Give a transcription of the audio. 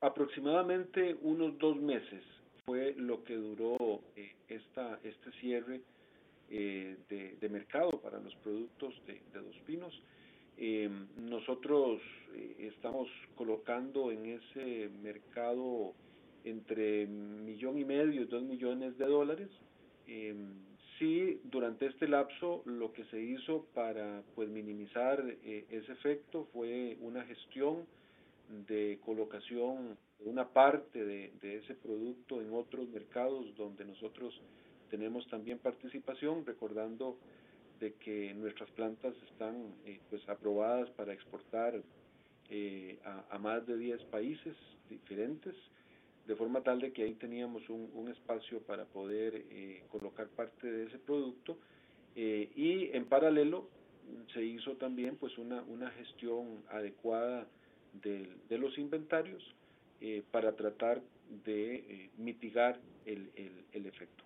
aproximadamente unos dos meses fue lo que duró eh, esta, este cierre eh, de, mercado para los productos de, Dos Pinos. Em, nosotros eh, estamos colocando en ese mercado entre millón y medio y dos millones de dólares. Em, sí, durante este lapso lo que se hizo para pues minimizar ese efecto fue una gestión de colocación de una parte de, ese producto en otros mercados donde nosotros tenemos también participación, recordando de que nuestras plantas están eh, pues aprobadas para exportar eh, a, más de 10 países diferentes, de forma tal de que ahí teníamos un, espacio para poder eh, colocar parte de ese producto y en paralelo se hizo también pues una, una gestión adecuada de, los inventarios eh, para tratar de eh, mitigar el, el, efecto.